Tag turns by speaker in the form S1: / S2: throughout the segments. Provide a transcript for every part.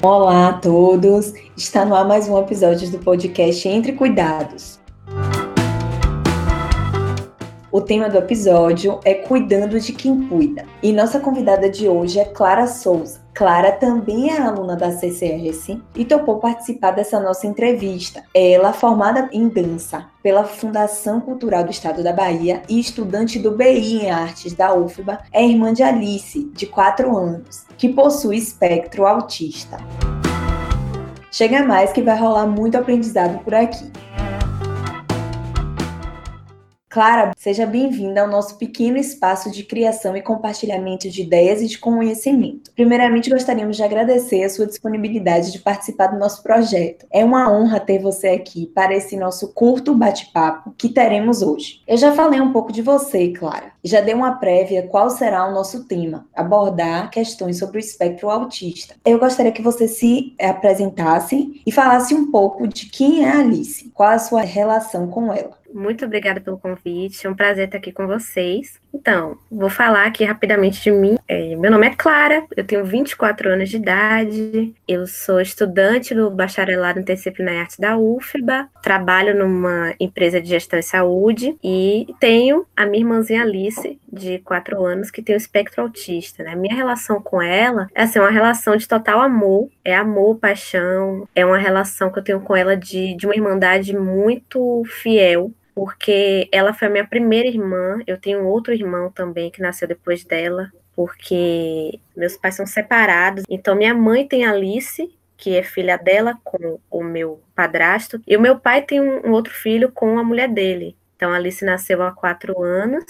S1: Olá a todos! Está no ar mais um episódio do podcast Entre Cuidados. O tema do episódio é Cuidando de quem cuida. E nossa convidada de hoje é Clara Souza. Clara também é aluna da CCS e topou participar dessa nossa entrevista. Ela, formada em dança pela Fundação Cultural do Estado da Bahia e estudante do BI em Artes da UFBA, é irmã de Alice, de 4 anos, que possui espectro autista. Chega mais que vai rolar muito aprendizado por aqui. Clara, seja bem-vinda ao nosso pequeno espaço de criação e compartilhamento de ideias e de conhecimento. Primeiramente, gostaríamos de agradecer a sua disponibilidade de participar do nosso projeto. É uma honra ter você aqui para esse nosso curto bate-papo que teremos hoje. Eu já falei um pouco de você, Clara, já dei uma prévia qual será o nosso tema: abordar questões sobre o espectro autista. Eu gostaria que você se apresentasse e falasse um pouco de quem é a Alice, qual a sua relação com ela.
S2: Muito obrigada pelo convite, é um prazer estar aqui com vocês. Então, vou falar aqui rapidamente de mim. É, meu nome é Clara, eu tenho 24 anos de idade, eu sou estudante do bacharelado em disciplina em arte da UFBA, trabalho numa empresa de gestão em saúde e tenho a minha irmãzinha Alice, de 4 anos, que tem o espectro autista. Né? Minha relação com ela é assim, uma relação de total amor, é amor, paixão, é uma relação que eu tenho com ela de, de uma irmandade muito fiel, porque ela foi a minha primeira irmã. Eu tenho outro irmão também que nasceu depois dela, porque meus pais são separados. Então, minha mãe tem Alice, que é filha dela com o meu padrasto, e o meu pai tem um, outro filho com a mulher dele. Então, Alice nasceu há quatro anos.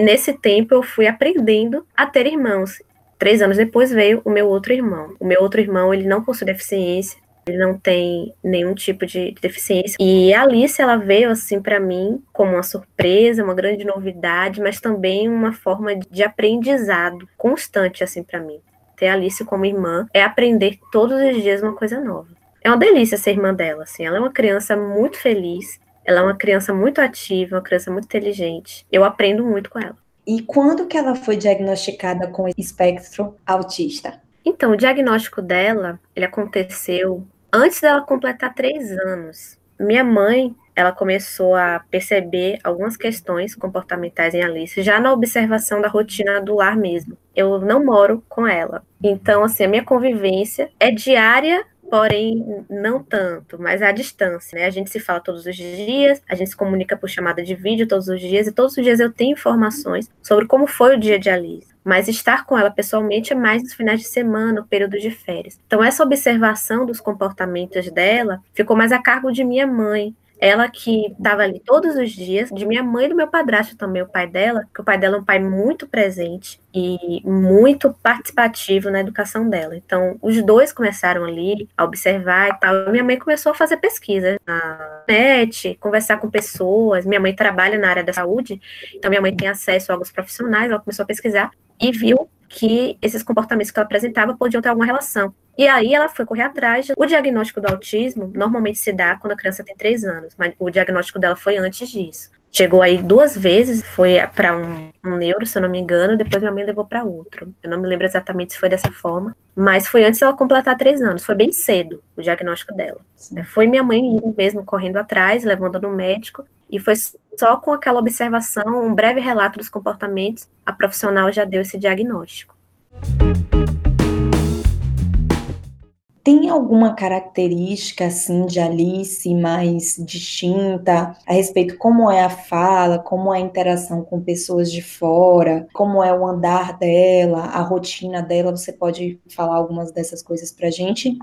S2: Nesse tempo, eu fui aprendendo a ter irmãos. Três anos depois veio o meu outro irmão. O meu outro irmão, ele não possui deficiência, ele não tem nenhum tipo de deficiência. E a Alice, ela veio assim para mim como uma surpresa, uma grande novidade, mas também uma forma de aprendizado constante assim para mim. Ter a Alice como irmã é aprender todos os dias uma coisa nova. É uma delícia ser irmã dela, assim. Ela é uma criança muito feliz, ela é uma criança muito ativa, uma criança muito inteligente. Eu aprendo muito com ela.
S1: E quando que ela foi diagnosticada com espectro autista?
S2: Então, o diagnóstico dela, ele aconteceu Antes dela completar três anos, minha mãe ela começou a perceber algumas questões comportamentais em Alice, já na observação da rotina do lar mesmo. Eu não moro com ela. Então, assim, a minha convivência é diária porém não tanto, mas à distância, né? A gente se fala todos os dias, a gente se comunica por chamada de vídeo todos os dias, e todos os dias eu tenho informações sobre como foi o dia de Alice. Mas estar com ela pessoalmente é mais nos finais de semana, no período de férias. Então, essa observação dos comportamentos dela ficou mais a cargo de minha mãe, ela que estava ali todos os dias, de minha mãe e do meu padrasto também, o pai dela, que o pai dela é um pai muito presente e muito participativo na educação dela. Então, os dois começaram ali a observar e tal. Minha mãe começou a fazer pesquisa na net, conversar com pessoas. Minha mãe trabalha na área da saúde, então minha mãe tem acesso a alguns profissionais. Ela começou a pesquisar e viu que esses comportamentos que ela apresentava podiam ter alguma relação. E aí ela foi correr atrás. O diagnóstico do autismo normalmente se dá quando a criança tem três anos, mas o diagnóstico dela foi antes disso. Chegou aí duas vezes, foi para um, um, neuro, se eu não me engano, depois minha mãe levou para outro. Eu não me lembro exatamente se foi dessa forma, mas foi antes dela completar três anos, foi bem cedo o diagnóstico dela. Foi minha mãe mesmo correndo atrás, levando no médico, e foi só com aquela observação, um breve relato dos comportamentos, a profissional já deu esse diagnóstico.
S1: Tem alguma característica assim de Alice mais distinta a respeito como é a fala, como é a interação com pessoas de fora, como é o andar dela, a rotina dela? Você pode falar algumas dessas coisas pra gente?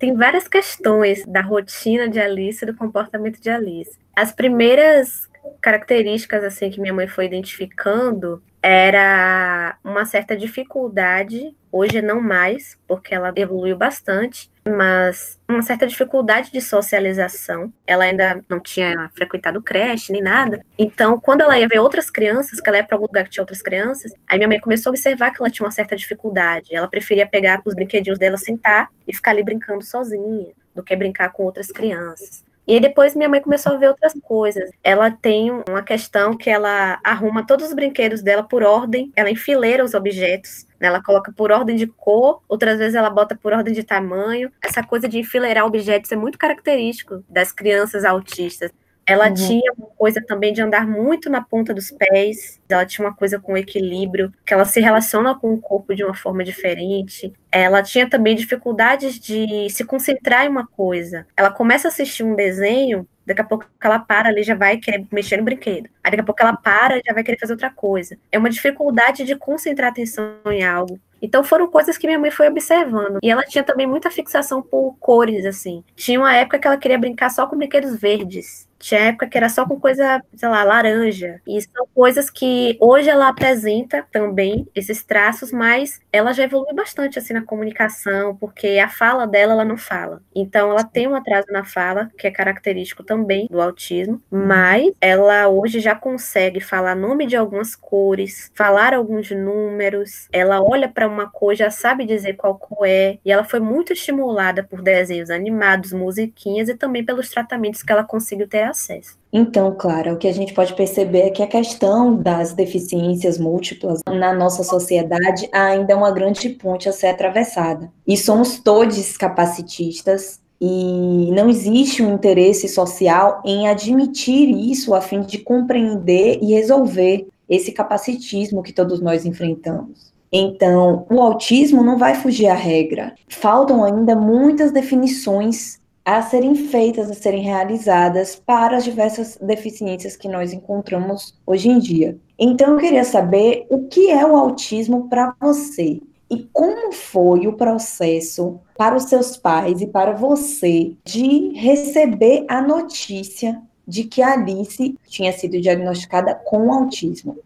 S2: Tem várias questões da rotina de Alice do comportamento de Alice. As primeiras características assim que minha mãe foi identificando era uma certa dificuldade, hoje não mais, porque ela evoluiu bastante, mas uma certa dificuldade de socialização. Ela ainda não tinha frequentado creche nem nada. Então, quando ela ia ver outras crianças, que ela ia para algum lugar que tinha outras crianças, aí minha mãe começou a observar que ela tinha uma certa dificuldade. Ela preferia pegar os brinquedinhos dela, sentar e ficar ali brincando sozinha, do que brincar com outras crianças. E aí depois minha mãe começou a ver outras coisas. Ela tem uma questão que ela arruma todos os brinquedos dela por ordem, ela enfileira os objetos. Né? Ela coloca por ordem de cor, outras vezes ela bota por ordem de tamanho. Essa coisa de enfileirar objetos é muito característico das crianças autistas. Ela uhum. tinha coisa também de andar muito na ponta dos pés, ela tinha uma coisa com equilíbrio, que ela se relaciona com o corpo de uma forma diferente. Ela tinha também dificuldades de se concentrar em uma coisa. Ela começa a assistir um desenho, daqui a pouco ela para ali, já vai querer mexer no brinquedo. Aí daqui a pouco ela para, já vai querer fazer outra coisa. É uma dificuldade de concentrar atenção em algo. Então foram coisas que minha mãe foi observando. E ela tinha também muita fixação por cores, assim. Tinha uma época que ela queria brincar só com brinquedos verdes. Tinha época que era só com coisa, sei lá, laranja. E são coisas que hoje ela apresenta também, esses traços, mas ela já evoluiu bastante assim na comunicação, porque a fala dela ela não fala. Então ela tem um atraso na fala, que é característico também do autismo, mas ela hoje já consegue falar nome de algumas cores, falar alguns números, ela olha para uma cor, já sabe dizer qual cor é, e ela foi muito estimulada por desenhos animados, musiquinhas e também pelos tratamentos que ela conseguiu ter acesso.
S1: Então, Clara, o que a gente pode perceber é que a questão das deficiências múltiplas na nossa sociedade ainda é uma grande ponte a ser atravessada. E somos todos capacitistas, e não existe um interesse social em admitir isso a fim de compreender e resolver esse capacitismo que todos nós enfrentamos. Então, o autismo não vai fugir à regra. Faltam ainda muitas definições a serem feitas, a serem realizadas para as diversas deficiências que nós encontramos hoje em dia. Então, eu queria saber o que é o autismo para você e como foi o processo para os seus pais e para você de receber a notícia de que a Alice tinha sido diagnosticada com autismo.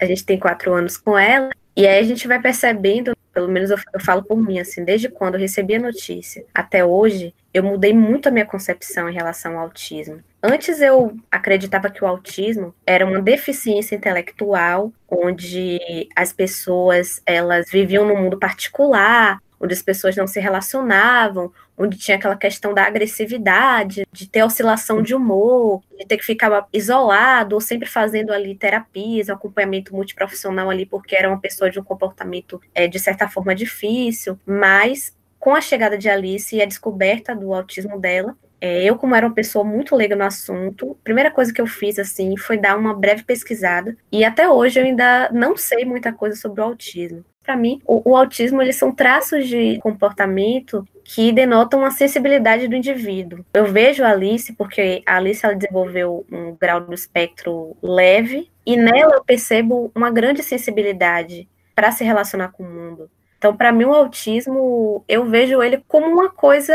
S2: A gente tem quatro anos com ela, e aí a gente vai percebendo pelo menos eu, falo por mim, assim, desde quando eu recebi a notícia até hoje, eu mudei muito a minha concepção em relação ao autismo. Antes eu acreditava que o autismo era uma deficiência intelectual, onde as pessoas elas viviam num mundo particular, onde as pessoas não se relacionavam, onde tinha aquela questão da agressividade, de ter oscilação de humor, de ter que ficar isolado, ou sempre fazendo ali terapias, acompanhamento multiprofissional ali, porque era uma pessoa de um comportamento, é, de certa forma, difícil, mas com a chegada de Alice e a descoberta do autismo dela, é, eu, como era uma pessoa muito leiga no assunto, a primeira coisa que eu fiz, assim, foi dar uma breve pesquisada. E até hoje eu ainda não sei muita coisa sobre o autismo. Para mim, o, o, autismo, eles são traços de comportamento que denotam a sensibilidade do indivíduo. Eu vejo a Alice, porque a Alice ela desenvolveu um grau do espectro leve, e nela eu percebo uma grande sensibilidade para se relacionar com o mundo. Então, para mim, o autismo, eu vejo ele como uma coisa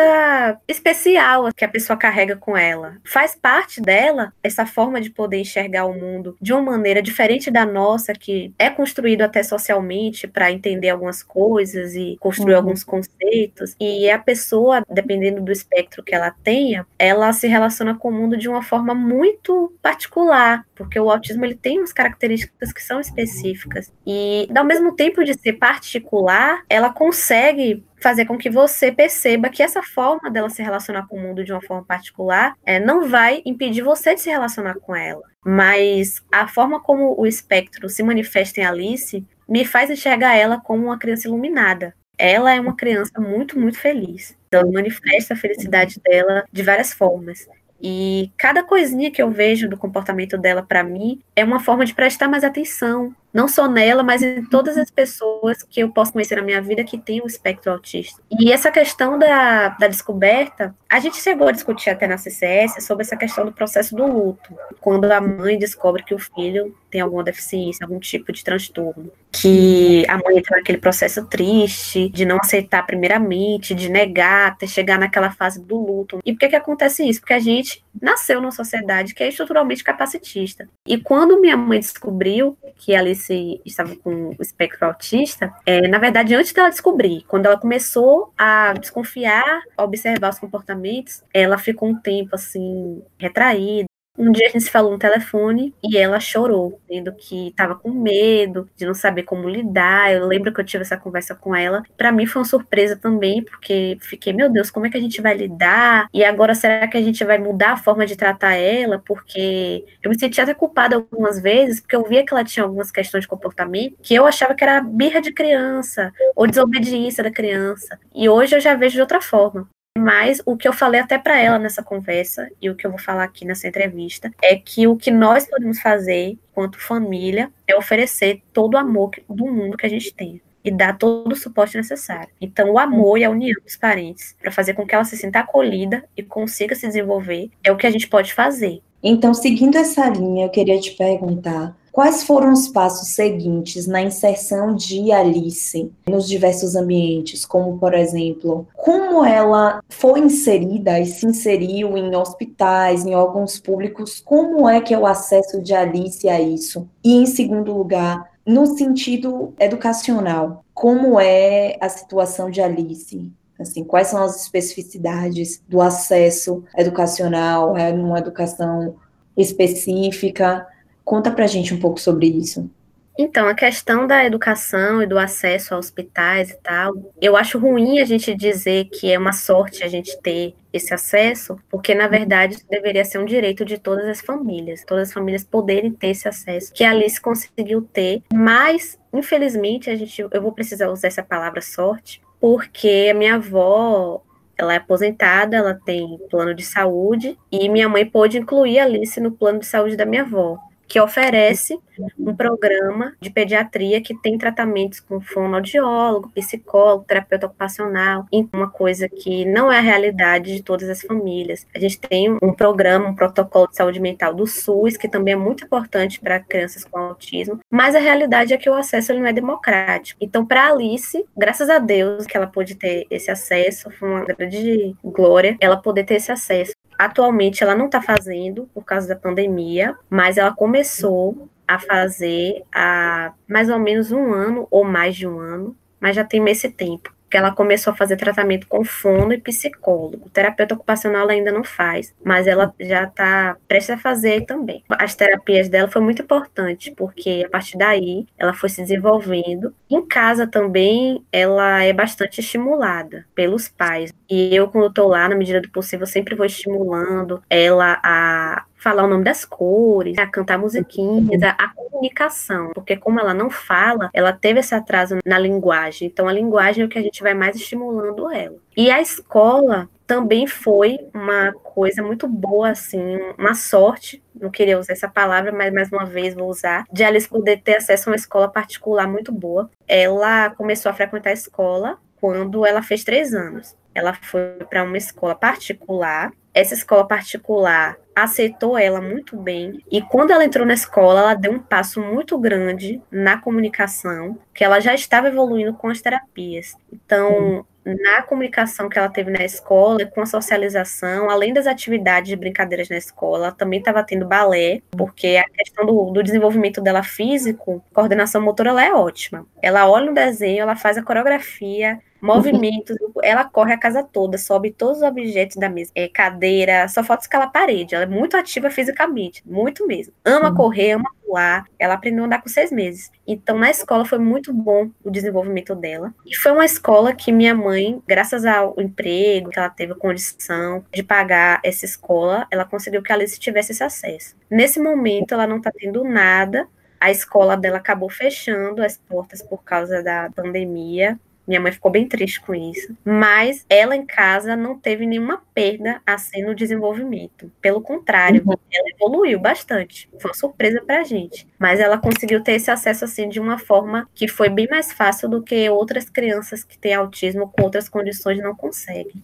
S2: especial que a pessoa carrega com ela. Faz parte dela essa forma de poder enxergar o mundo de uma maneira diferente da nossa, que é construído até socialmente para entender algumas coisas e construir uhum. alguns conceitos. E a pessoa, dependendo do espectro que ela tenha, ela se relaciona com o mundo de uma forma muito particular, porque o autismo ele tem umas características que são específicas. E, ao mesmo tempo de ser particular, ela consegue fazer com que você perceba que essa forma dela se relacionar com o mundo de uma forma particular é, não vai impedir você de se relacionar com ela. Mas a forma como o espectro se manifesta em Alice me faz enxergar ela como uma criança iluminada. Ela é uma criança muito, muito feliz. Ela manifesta a felicidade dela de várias formas. E cada coisinha que eu vejo do comportamento dela para mim é uma forma de prestar mais atenção, não só nela, mas em todas as pessoas que eu posso conhecer na minha vida que têm o espectro autista. E essa questão da, da descoberta, a gente chegou a discutir até na CCS sobre essa questão do processo do luto, quando a mãe descobre que o filho tem alguma deficiência, algum tipo de transtorno, que a mãe entra naquele processo triste, de não aceitar primeiramente, de negar, até chegar naquela fase do luto. E por que que acontece isso? Porque a gente nasceu numa sociedade que é estruturalmente capacitista. E quando minha mãe descobriu que Alice Estava com o espectro autista, é, na verdade, antes dela descobrir, quando ela começou a desconfiar, a observar os comportamentos, ela ficou um tempo assim, retraída, Um dia a gente se falou no telefone e ela chorou, dizendo que estava com medo de não saber como lidar. Eu lembro que eu tive essa conversa com ela. Para mim foi uma surpresa também, porque fiquei, meu Deus, como é que a gente vai lidar? E agora será que a gente vai mudar a forma de tratar ela? Porque eu me senti até culpada algumas vezes, porque eu via que ela tinha algumas questões de comportamento que eu achava que era birra de criança ou desobediência da criança. E hoje eu já vejo de outra forma. Mas o que eu falei até para ela nessa conversa e o que eu vou falar aqui nessa entrevista é que o que nós podemos fazer enquanto família é oferecer todo o amor do mundo que a gente tem e dar todo o suporte necessário. Então, o amor e a união dos parentes para fazer com que ela se sinta acolhida e consiga se desenvolver é o que a gente pode fazer.
S1: Então, seguindo essa linha, eu queria te perguntar Quais foram os passos seguintes na inserção de Alice nos diversos ambientes, como por exemplo, como ela foi inserida e se inseriu em hospitais, em órgãos públicos, como é que é o acesso de Alice a isso? E em segundo lugar, no sentido educacional, como é a situação de Alice? Assim, quais são as especificidades do acesso educacional, é numa educação específica? Conta pra gente um pouco sobre isso.
S2: Então, a questão da educação e do acesso a hospitais e tal, eu acho ruim a gente dizer que é uma sorte a gente ter esse acesso, porque na verdade deveria ser um direito de todas as famílias, todas as famílias poderem ter esse acesso, que a Alice conseguiu ter, mas infelizmente a gente, eu vou precisar usar essa palavra sorte, porque a minha avó ela é aposentada, ela tem plano de saúde, e minha mãe pôde incluir a Alice no plano de saúde da minha avó que oferece um programa de pediatria que tem tratamentos com fonoaudiólogo, psicólogo, terapeuta ocupacional, uma coisa que não é a realidade de todas as famílias. A gente tem um programa, um protocolo de saúde mental do SUS, que também é muito importante para crianças com autismo, mas a realidade é que o acesso ele não é democrático. Então, para Alice, graças a Deus que ela pôde ter esse acesso, foi uma grande glória ela poder ter esse acesso. Atualmente ela não está fazendo por causa da pandemia, mas ela começou a fazer há mais ou menos um ano ou mais de um ano, mas já tem esse tempo ela começou a fazer tratamento com fono e psicólogo. Terapeuta ocupacional ainda não faz, mas ela já está prestes a fazer também. As terapias dela foi muito importante, porque a partir daí ela foi se desenvolvendo. Em casa também ela é bastante estimulada pelos pais. E eu, quando estou lá, na medida do possível, sempre vou estimulando ela a falar o nome das cores, a cantar musiquinhas, a, a, comunicação, porque como ela não fala, ela teve esse atraso na linguagem. Então a linguagem é o que a gente vai mais estimulando ela. E a escola também foi uma coisa muito boa, assim, uma sorte, não queria usar essa palavra, mas mais uma vez vou usar, de Alice poder ter acesso a uma escola particular muito boa. Ela começou a frequentar a escola quando ela fez três anos. Ela foi para uma escola particular. Essa escola particular aceitou ela muito bem. E quando ela entrou na escola, ela deu um passo muito grande na comunicação, que ela já estava evoluindo com as terapias. Então, na comunicação que ela teve na escola, com a socialização, além das atividades de brincadeiras na escola, ela também estava tendo balé, porque a questão do, do, desenvolvimento dela físico, coordenação motora, ela é ótima. Ela olha um desenho, ela faz a coreografia, movimentos, ela corre a casa toda, sobe todos os objetos da mesa, é, cadeira, só falta escalar a parede. Ela é muito ativa fisicamente, muito mesmo. Ama correr, ama pular. Ela aprendeu a andar com seis meses. Então, na escola foi muito bom o desenvolvimento dela. E foi uma escola que minha mãe, graças ao emprego, que ela teve condição de pagar essa escola, ela conseguiu que a Alice tivesse esse acesso. Nesse momento, ela não está tendo nada a escola dela acabou fechando as portas por causa da pandemia. Minha mãe ficou bem triste com isso. Mas ela em casa não teve nenhuma perda assim no desenvolvimento. Pelo contrário, uhum. ela evoluiu bastante. Foi uma surpresa pra gente. Mas ela conseguiu ter esse acesso assim de uma forma que foi bem mais fácil do que outras crianças que têm autismo com outras condições não conseguem.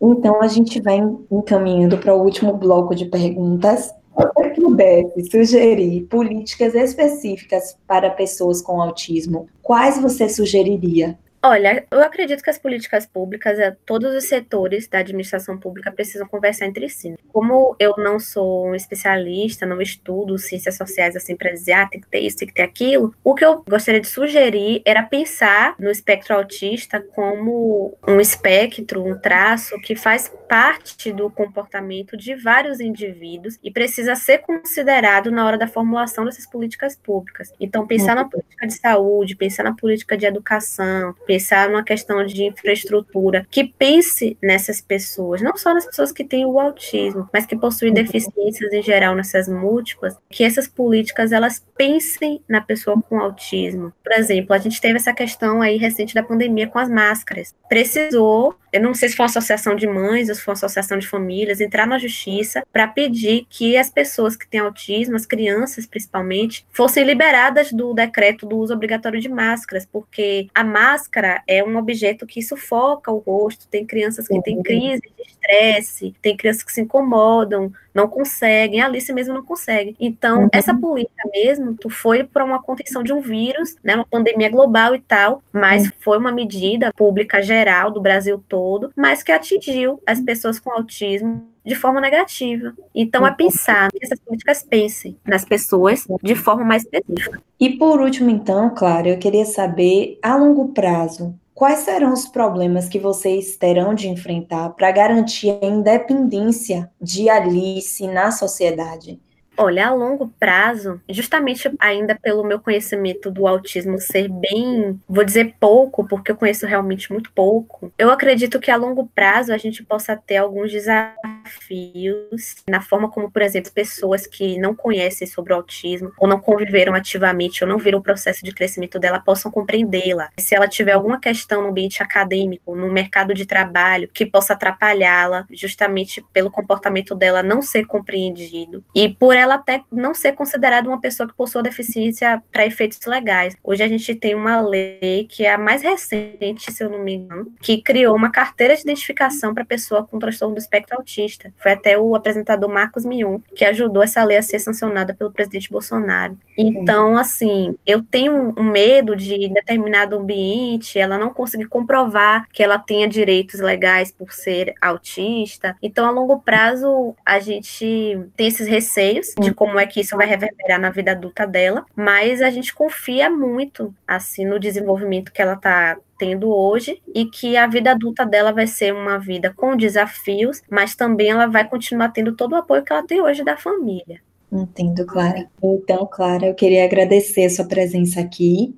S1: Então a gente vai encaminhando para o último bloco de perguntas você pudesse sugerir políticas específicas para pessoas com autismo, quais você sugeriria?
S2: Olha, eu acredito que as políticas públicas, eh, todos os setores da administração pública precisam conversar entre si. Como eu não sou um especialista, não estudo ciências sociais assim para dizer, ah, tem que ter isso, tem que ter aquilo, o que eu gostaria de sugerir era pensar no espectro autista como um espectro, um traço que faz parte do comportamento de vários indivíduos e precisa ser considerado na hora da formulação dessas políticas públicas. Então, pensar na política de saúde, pensar na política de educação, pensar numa questão de infraestrutura, que pense nessas pessoas, não só nas pessoas que têm o autismo, mas que possuem deficiências em geral nessas múltiplas, que essas políticas elas pensem na pessoa com autismo. Por exemplo, a gente teve essa questão aí recente da pandemia com as máscaras. Precisou eu não sei se foi uma associação de mães ou se foi uma associação de famílias, entrar na justiça para pedir que as pessoas que têm autismo, as crianças principalmente, fossem liberadas do decreto do uso obrigatório de máscaras, porque a máscara é um objeto que sufoca o rosto, tem crianças que têm uhum. crise de estresse, tem crianças que se incomodam, não conseguem, a Alice mesmo não consegue. Então, uhum. essa política mesmo tu foi para uma contenção de um vírus, né, uma pandemia global e tal, mas uhum. foi uma medida pública geral do Brasil todo todo, mas que atingiu as pessoas com autismo de forma negativa. Então, é pensar que essas políticas pensem nas pessoas de forma mais específica.
S1: E por último, então, claro, eu queria saber, a longo prazo, quais serão os problemas que vocês terão de enfrentar para garantir a independência de Alice na sociedade?
S2: Olha, a longo prazo, justamente ainda pelo meu conhecimento do autismo ser bem, vou dizer pouco, porque eu conheço realmente muito pouco, eu acredito que a longo prazo a gente possa ter alguns desafios na forma como, por exemplo, pessoas que não conhecem sobre o autismo, ou não conviveram ativamente, ou não viram o processo de crescimento dela, possam compreendê-la. Se ela tiver alguma questão no ambiente acadêmico, no mercado de trabalho, que possa atrapalhá-la, justamente pelo comportamento dela não ser compreendido. E por ela até não ser considerada uma pessoa que possua deficiência para efeitos legais. Hoje a gente tem uma lei que é a mais recente, se eu não me engano, que criou uma carteira de identificação para pessoa com transtorno do espectro autista. Foi até o apresentador Marcos Mion que ajudou essa lei a ser sancionada pelo presidente Bolsonaro. Então, assim, eu tenho um medo de em determinado ambiente ela não conseguir comprovar que ela tenha direitos legais por ser autista. Então, a longo prazo, a gente tem esses receios de como é que isso vai reverberar na vida adulta dela, mas a gente confia muito assim no desenvolvimento que ela está tendo hoje e que a vida adulta dela vai ser uma vida com desafios, mas também ela vai continuar tendo todo o apoio que ela tem hoje da família.
S1: Entendo, Clara. Então, Clara, eu queria agradecer a sua presença aqui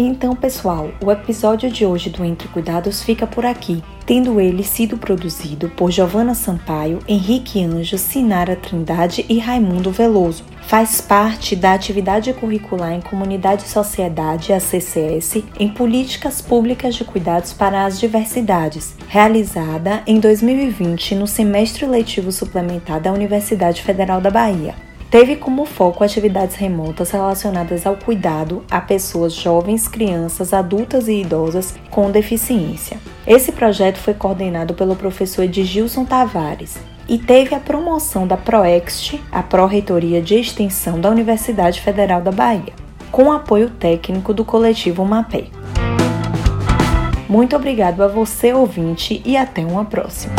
S1: Então, pessoal, o episódio de hoje do Entre Cuidados fica por aqui, tendo ele sido produzido por Giovana Sampaio, Henrique Anjo, Sinara Trindade e Raimundo Veloso. Faz parte da atividade curricular em Comunidade e Sociedade, a CCS, em Políticas Públicas de Cuidados para as Diversidades, realizada em 2020 no semestre letivo suplementar da Universidade Federal da Bahia teve como foco atividades remotas relacionadas ao cuidado a pessoas jovens, crianças, adultas e idosas com deficiência. Esse projeto foi coordenado pelo professor Edgilson Tavares e teve a promoção da ProExt, a Pró-Reitoria de Extensão da Universidade Federal da Bahia, com apoio técnico do coletivo MAPE. Muito obrigado a você, ouvinte, e até uma próxima.